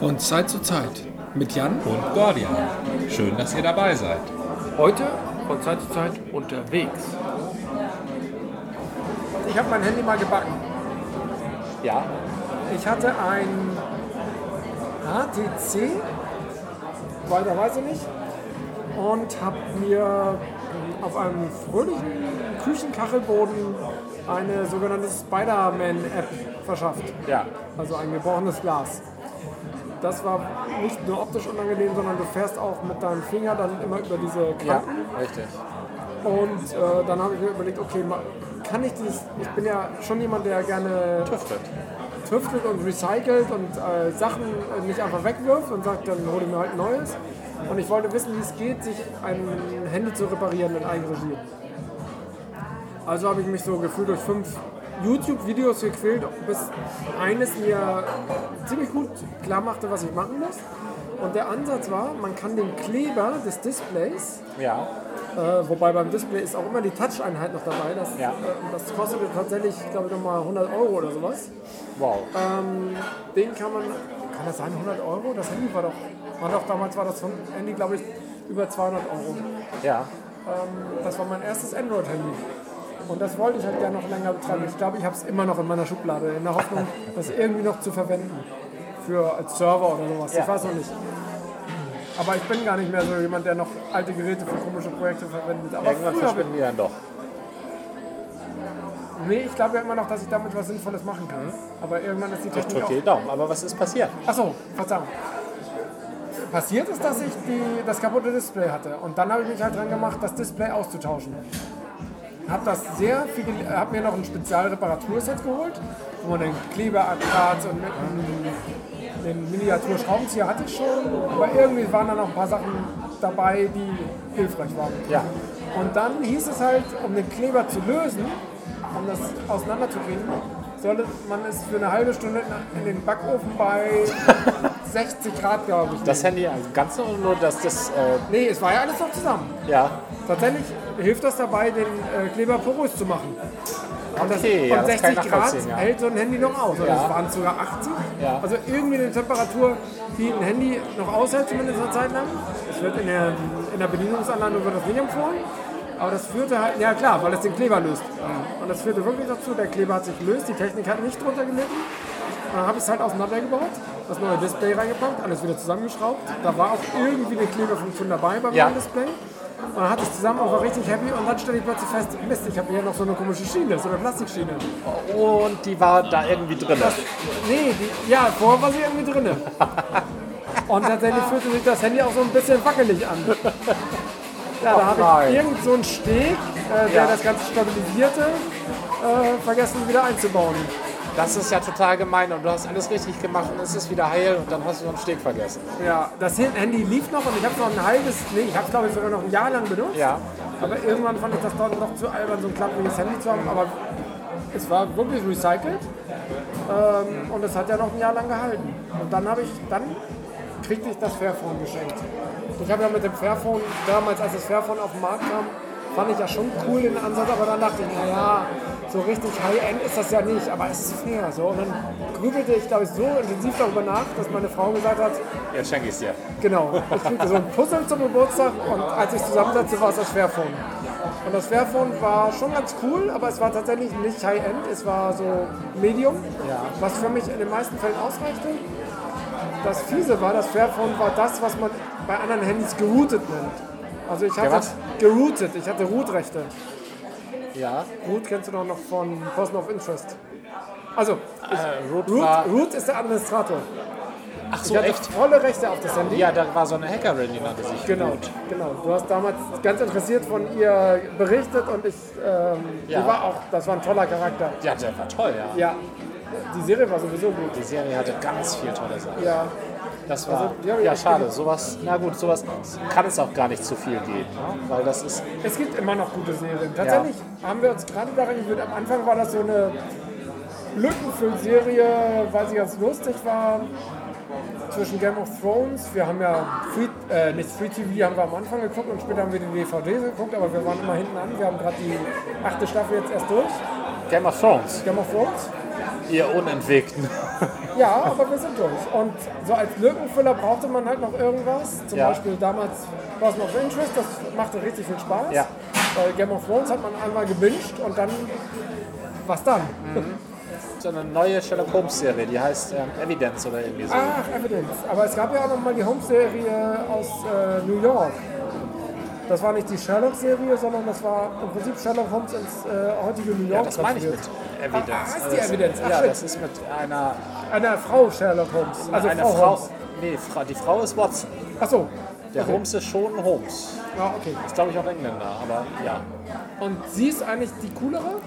Von Zeit zu Zeit mit Jan und Gordian. Schön, dass ihr dabei seid. Heute von Zeit zu Zeit unterwegs. Ich habe mein Handy mal gebacken. Ja. Ich hatte ein HTC, weiter weiß ich nicht, und habe mir auf einem fröhlichen Küchenkachelboden eine sogenannte Spider-Man-App verschafft. Ja. Also ein gebrochenes Glas. Das war nicht nur optisch unangenehm, sondern du fährst auch mit deinem Finger dann immer über diese Kanten. Ja, richtig. Und äh, dann habe ich mir überlegt, okay, kann ich dieses, ich bin ja schon jemand, der gerne Tüftelt. tüftelt und recycelt und äh, Sachen nicht einfach wegwirft und sagt, dann hole ich mir halt ein neues. Und ich wollte wissen, wie es geht, sich ein Handy zu reparieren in Eigenregie. Also habe ich mich so gefühlt durch fünf YouTube-Videos gequält, bis eines mir ziemlich gut klar machte, was ich machen muss. Und der Ansatz war, man kann den Kleber des Displays Ja. äh, wobei beim Display ist auch immer die Touch-Einheit noch dabei. Das, Ja. äh, das kostete tatsächlich, glaube ich, nochmal 100 Euro oder sowas. Wow. Ähm, den kann man, kann das sein, 100 Euro? Das Handy war doch, war doch damals war das Handy, glaube ich, über 200 Euro. Ja. Ähm, das war mein erstes Android-Handy. Und das wollte ich halt gerne noch länger betreiben. Ich glaube, ich habe es immer noch in meiner Schublade, in der Hoffnung, das irgendwie noch zu verwenden. Für als Server oder sowas. Ja. Ich weiß noch nicht. Aber ich bin gar nicht mehr so jemand, der noch alte Geräte für komische Projekte verwendet. Aber Irgendwann verschwinden die dann doch. Nee, ich glaube ja immer noch, dass ich damit was Sinnvolles machen kann. Aber irgendwann ist die Ich Technik drücke auch... die Daumen. Aber was ist passiert? Achso, Verzeihung. Passiert ist, dass ich die, das kaputte Display hatte. Und dann habe ich mich halt dran gemacht, das Display auszutauschen. Habe das sehr viel, habe mir noch ein Spezialreparaturset geholt, wo man den Kleberakrat und mit einem, den Miniaturschraubenzieher hatte ich schon. Aber irgendwie waren da noch ein paar Sachen dabei, die hilfreich waren. Ja. Und dann hieß es halt, um den Kleber zu lösen, um das auseinanderzukriegen, sollte man es für eine halbe Stunde in den Backofen bei 60 Grad, glaube ich. Das Handy als Ganze oder nur das, das äh, nee, es war ja alles noch zusammen. ja. Tatsächlich hilft das dabei, den äh, Kleber porös zu machen. Und, Okay, das, ja, und das ich 60 Grad ja. hält so ein Handy noch aus. Oder Ja. es waren sogar 80. Ja. Also irgendwie eine Temperatur, die ein Handy noch aushält, zumindest eine Zeit lang. Es wird in der, in der Bedienungsanleitung wird das nicht empfohlen. Aber das führte halt, ja klar, weil es den Kleber löst. Und das führte wirklich dazu, der Kleber hat sich gelöst, die Technik hat nicht drunter gelitten. Und dann habe ich es halt auseinandergebaut, das neue Display reingepackt, alles wieder zusammengeschraubt. Da war auch irgendwie eine Kleberfunktion dabei beim Ja. neuen Display. Und dann hatte ich zusammen und war richtig happy und dann stelle ich plötzlich fest, Mist, ich habe hier noch so eine komische Schiene, so eine Plastikschiene. Und die war da irgendwie drin. Nee, die, ja, vorher war sie irgendwie drinne. Und tatsächlich fühlte sich das Handy auch so ein bisschen wackelig an. Ja, da habe ich irgend so einen Steg, äh, der Ja. das Ganze stabilisierte, äh, vergessen wieder einzubauen. Das ist ja total gemein und du hast alles richtig gemacht und es ist wieder heil und dann hast du noch einen Steg vergessen. Ja, das Handy lief noch und ich habe es noch ein halbes, nee, ich habe es glaube ich sogar noch ein Jahr lang benutzt. Ja. Aber irgendwann fand ich das dann noch zu albern, so ein klappriges Handy zu haben. Aber es war wirklich recycelt ähm, und es hat ja noch ein Jahr lang gehalten. Und dann habe ich, dann kriegte ich das Fairphone geschenkt. Ich habe ja mit dem Fairphone, damals als das Fairphone auf den Markt kam, fand ich ja schon cool den Ansatz, aber dann dachte ich, naja, so richtig High-End ist das ja nicht, aber es ist fair. So. Und dann grübelte ich, glaube ich, so intensiv darüber nach, dass meine Frau gesagt hat, Jetzt schenke ich es dir. Genau, ich kriegte so ein Puzzle zum Geburtstag und als ich zusammensetzte, war es das Fairphone. Und das Fairphone war schon ganz cool, aber es war tatsächlich nicht High-End, es war so Medium, was für mich in den meisten Fällen ausreichte. Das Fiese war, das Fairphone war das, was man bei anderen Handys geroutet nennt. Also ich hatte was? geroutet, ich hatte Root-Rechte. Ja. Root kennst du doch noch von Person of Interest. Also, Äh, Root Root. Root ist der Administrator. Ach Ich so, hatte echt? volle Rechte auf das Handy. Ja, da war so eine Hackerin, die nannte sich. Genau, Root. genau. Du hast damals ganz interessiert von ihr berichtet und ich, ähm, Ja. die war auch, das war ein toller Charakter. Ja, der war toll, ja. Ja, die Serie war sowieso gut. Die Serie hatte ganz viel tolle Sachen. Ja, Das war, Also, hab ich ja echt schade, sowas, na gut, sowas kann es auch gar nicht zu viel geben, ne? weil das ist, es gibt immer noch gute Serien. Tatsächlich haben wir uns gerade daran gewöhnt. Am Anfang war das so eine Lückenfüllserie, weil sie ganz lustig war. Zwischen Game of Thrones, wir haben ja Free, äh, nicht Free TV haben wir am Anfang geguckt und später haben wir die DVDs geguckt, aber wir waren immer hinten an. Wir haben gerade die achte Staffel jetzt erst durch. Game of Thrones. Game of Thrones. Ihr Unentwegten. Ja, aber wir sind durch. Und so als Lückenfüller brauchte man halt noch irgendwas. Zum Ja. Beispiel damals Person of Interest, das machte richtig viel Spaß. Ja. Bei Game of Thrones hat man einmal gebinged und dann, was dann? So eine neue Sherlock Holmes Serie, die heißt ähm, Evidence oder irgendwie so. Ach, Evidence. Aber es gab ja auch noch mal die Holmes-Serie aus äh, New York. Das war nicht die Sherlock-Serie, sondern das war im Prinzip Sherlock Holmes ins äh, heutige New York. Ja, das meine ich mit. Evidence. Ah, heißt Also die das- Evidence? Ach, Ja, shit. das ist mit einer, Einer Frau Sherlock Holmes. Also einer Frau, Frau. Holmes. Nee, die Frau ist Watson. Ach so. Der Okay. Holmes ist schon Holmes. Ja, okay. Ist glaube ich auch Engländer, aber ja. Und sie ist eigentlich die coolere?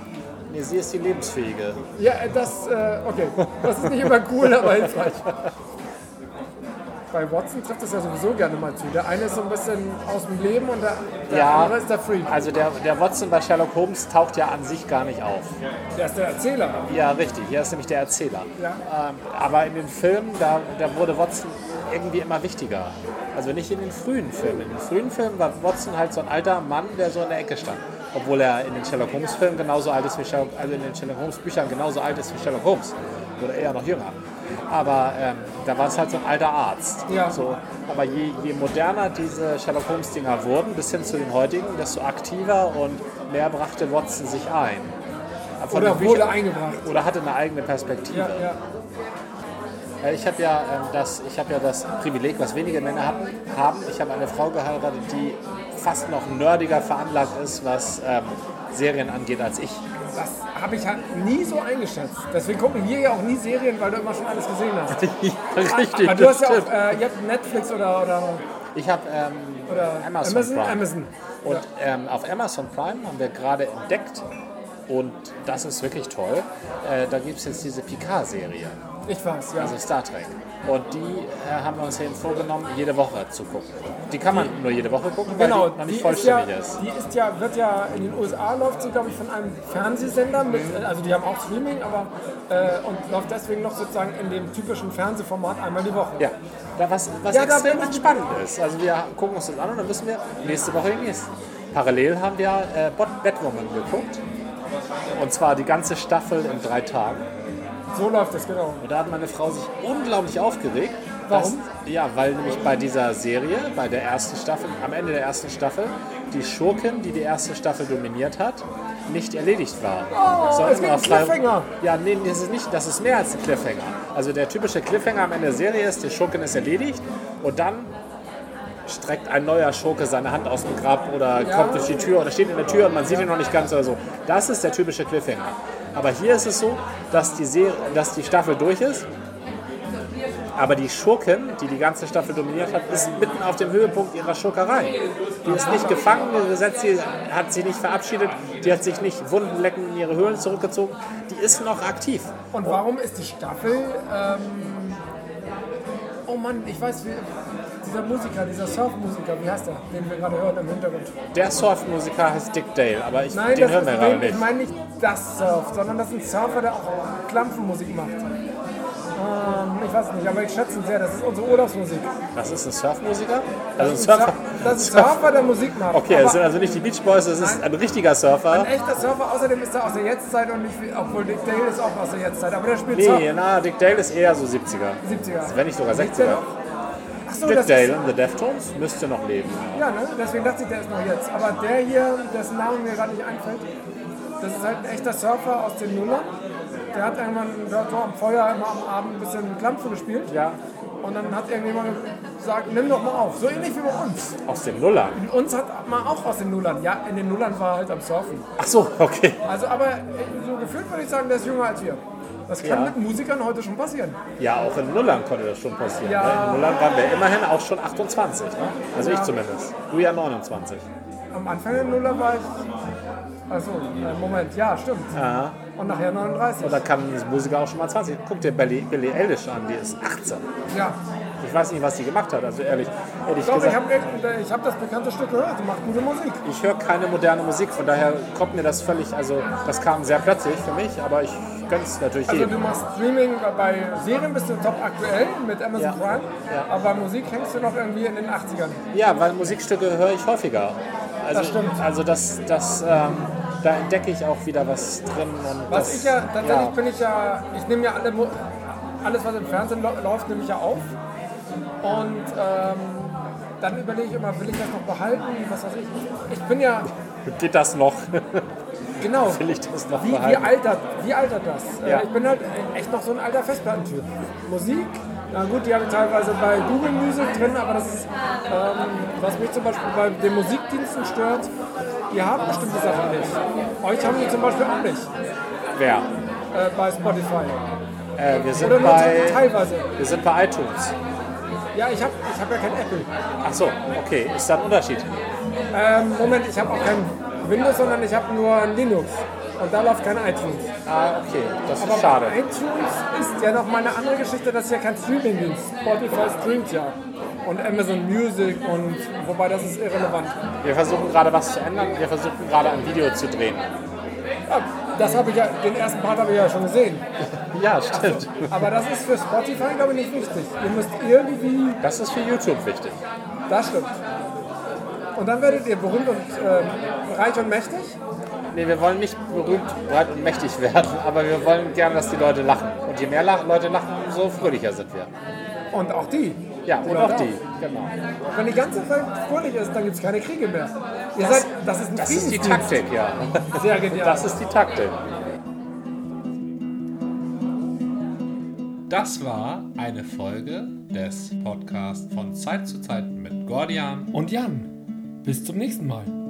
Nee, sie ist die lebensfähige. Ja, äh, das, äh, okay. Das ist nicht immer cool, aber hilfreich. Bei Watson trifft es ja sowieso gerne mal zu. Der eine ist so ein bisschen aus dem Leben und der, der Ja. andere ist der Freak. Also der, der Watson bei Sherlock Holmes taucht ja an sich gar nicht auf. Der ist der Erzähler. Ja, richtig. Er ist nämlich der Erzähler. Ja. Ähm, aber in den Filmen, da, da wurde Watson irgendwie immer wichtiger. Also nicht in den frühen Filmen. In den frühen Filmen war Watson halt so ein alter Mann, der so in der Ecke stand. Obwohl er in den Sherlock Holmes Filmen genauso alt ist wie Sherlock, also in den Sherlock Holmes Büchern genauso alt ist wie Sherlock Holmes. Oder eher noch jünger. Aber ähm, da war es halt so ein alter Arzt. Ja. So, aber je, je moderner diese Sherlock Holmes Dinger wurden, bis hin zu den heutigen, desto aktiver und mehr brachte Watson sich ein. Von Oder wurde eingebracht. oder hatte eine eigene Perspektive. Ja, ja. Äh, Ich habe ja, ähm, das, ich hab ja das Privileg, was wenige Männer hatten, haben. Ich habe eine Frau geheiratet, die fast noch nerdiger veranlagt ist, was ähm, Serien angeht, als ich. Das habe ich halt nie so eingeschätzt. Deswegen gucken wir ja auch nie Serien, weil du immer schon alles gesehen hast. Richtig, Aber du hast ja auch, äh, ihr habt Netflix oder, oder, Ich habe ähm, oder Amazon, Amazon. Prime. Amazon. Und ähm, auf Amazon Prime haben wir gerade entdeckt, und das ist wirklich toll, äh, da gibt es jetzt diese Picard-Serie, Ich weiß, ja. also Star Trek. Und die äh, haben wir uns eben vorgenommen, jede Woche zu gucken. Die kann man nur jede Woche gucken, weil Genau, die noch nicht ist, ja, vollständig ist. die ist ja, wird ja, in den USA läuft sie, glaube ich, von einem Fernsehsender, mit, also die haben auch Streaming, aber äh, und läuft deswegen noch sozusagen in dem typischen Fernsehformat einmal die Woche. Ja, da was, was Ja, da extrem ich- spannend ist. Also wir gucken uns das an und dann wissen wir, nächste Woche die nächste. Parallel haben wir äh, Batwoman geguckt. Und zwar die ganze Staffel in drei Tagen. So läuft es, genau. Und da hat meine Frau sich unglaublich aufgeregt. Warum? Dass, ja, weil nämlich bei dieser Serie, bei der ersten Staffel, am Ende der ersten Staffel, die Schurkin, die die erste Staffel dominiert hat, nicht erledigt war. Oh, es gibt einen Cliffhanger. Ja, nee, das ist nicht, das ist mehr als ein Cliffhanger. Also der typische Cliffhanger am Ende der Serie ist, die Schurkin ist erledigt und dann streckt ein neuer Schurke seine Hand aus dem Grab oder Ja. kommt durch die Tür oder steht in der Tür und man sieht ihn noch nicht ganz oder so. Das ist der typische Cliffhanger. Aber hier ist es so, dass die, Serie, dass die Staffel durch ist, aber die Schurkin, die die ganze Staffel dominiert hat, ist mitten auf dem Höhepunkt ihrer Schurkerei. Die ist nicht gefangen gesetzt, die hat sich nicht verabschiedet, die hat sich nicht wundenleckend in ihre Höhlen zurückgezogen. Die ist noch aktiv. Und warum ist die Staffel, ähm, oh Mann, ich weiß, wie, dieser Musiker, dieser Surfmusiker, wie heißt der, den wir gerade hören im Hintergrund? Der Surfmusiker heißt Dick Dale, aber ich, Nein, den hören wir gerade den, ich nicht. meine nicht das Surf, sondern das ist ein Surfer, der auch Klampfenmusik macht. Ähm, ich weiß nicht, aber ich schätze ihn sehr, das ist unsere Urlaubsmusik. Das ist ein Surfmusiker? Also ein Das ist ein Surfer? Surfer, das ist ein Surfer der Musik macht. Okay, aber das sind also nicht die Beach Boys, das ist ein richtiger Surfer. ein echter Surfer, außerdem ist er aus der Jetztzeit und nicht wie, obwohl Dick Dale ist auch aus der Jetztzeit, aber der spielt Nee, Surf. na, Dick Dale ist eher so 70er. 70er. Wenn nicht sogar Lebt der 60er. noch? Achso, Dick Dale und The Deftones müsste noch leben. ja, ne? deswegen dachte ich, der ist noch jetzt. Aber der hier, dessen Name mir gerade nicht einfällt, das ist halt ein echter Surfer aus den Nullern. Der hat irgendwann dort am Feuer immer am Abend ein bisschen Klampfe gespielt. Ja. Und dann hat irgendjemand gesagt, nimm doch mal auf. So ähnlich wie bei uns. Aus den Nullern. Und uns hat man auch aus den Nullern. Ja, in den Nullern war er halt am Surfen. Ach so, okay. Also, aber äh, so gefühlt würde ich sagen, der ist jünger als wir. Das kann Ja. mit Musikern heute schon passieren. Ja, auch in Nullern konnte das schon passieren. Ja. Ne? In Nullern waren wir immerhin auch schon 28. Ne? Also ich zumindest. Du ja 29. Am Anfang der Nuller war ich. Also, Moment, ja, stimmt. Ja. Und nachher 39. Und da kann die Musiker auch schon mal 20. Guck dir Billie, Billie Eilish an, die ist 18. Ja. Ich weiß nicht, was die gemacht hat. Also ehrlich, ehrlich Doch, ich gesagt, habe ich hab das bekannte Stück gehört. Die macht gute Musik. ich höre keine moderne Musik. Von daher kommt mir das völlig, also das kam sehr plötzlich für mich, aber ich gönne es natürlich Also, du jedem. machst Streaming, bei Serien bist du top aktuell mit Amazon Ja. Prime. Ja. Aber Musik hängst du noch irgendwie in den 80ern. Ja, weil Musikstücke höre ich häufiger. Also, Das stimmt. Also das, das, ähm, da entdecke ich auch wieder was drin. Und Was das, ich ja, tatsächlich bin ich ja, ich nehme ja alle, alles, was im Fernsehen läuft, nehme ich ja auf. Und ähm, dann überlege ich immer, will ich das noch behalten? Was weiß ich. Ich bin ja, Geht das noch? genau, Will ich das noch wie, wie, altert, wie altert das? Ja. Äh, ich bin halt echt noch so ein alter Festplattentyp. Musik, na gut, die habe ich teilweise bei Google Music drin, aber das ist, ähm, was mich zum Beispiel bei den Musikdiensten stört, die haben bestimmte Sachen nicht. Euch haben die zum Beispiel auch nicht Wer? äh, bei Spotify. Äh, wir, sind Oder nur bei, teilweise. wir sind bei iTunes. Ja, ich habe ich hab ja kein Apple. Ach so, okay. Ist da ein Unterschied? Ähm, Moment, ich habe auch kein Windows, sondern ich habe nur ein Linux. Und da läuft kein iTunes. Ah, okay. Das ist Aber schade. iTunes ist ja noch mal eine andere Geschichte, das ist ja kein Streaming-Dienst. Spotify streamt ja. Und Amazon Music und wobei das ist irrelevant. Wir versuchen gerade was zu ändern. Wir versuchen gerade ein Video zu drehen. Ja, das habe ich ja, den ersten Part habe ich ja schon gesehen. Ja, stimmt. Aber das ist für Spotify, glaube ich, nicht wichtig. Ihr müsst irgendwie, Das ist für YouTube wichtig. das stimmt. Und dann werdet ihr berühmt und ähm, reich und mächtig. Nee, wir wollen nicht berühmt, breit und mächtig werden, aber wir wollen gerne, dass die Leute lachen. Und je mehr Leute lachen, umso fröhlicher sind wir. Und auch die. Ja, und Oder auch die. Genau. Wenn die ganze Welt fröhlich ist, dann gibt es keine Kriege mehr. Ihr seid, das ist ein Das ist die. Taktik, ja. Sehr genial. Das ist die Taktik. Das war eine Folge des Podcasts von Zeit zu Zeit mit Gordian. Und Jan, bis zum nächsten Mal.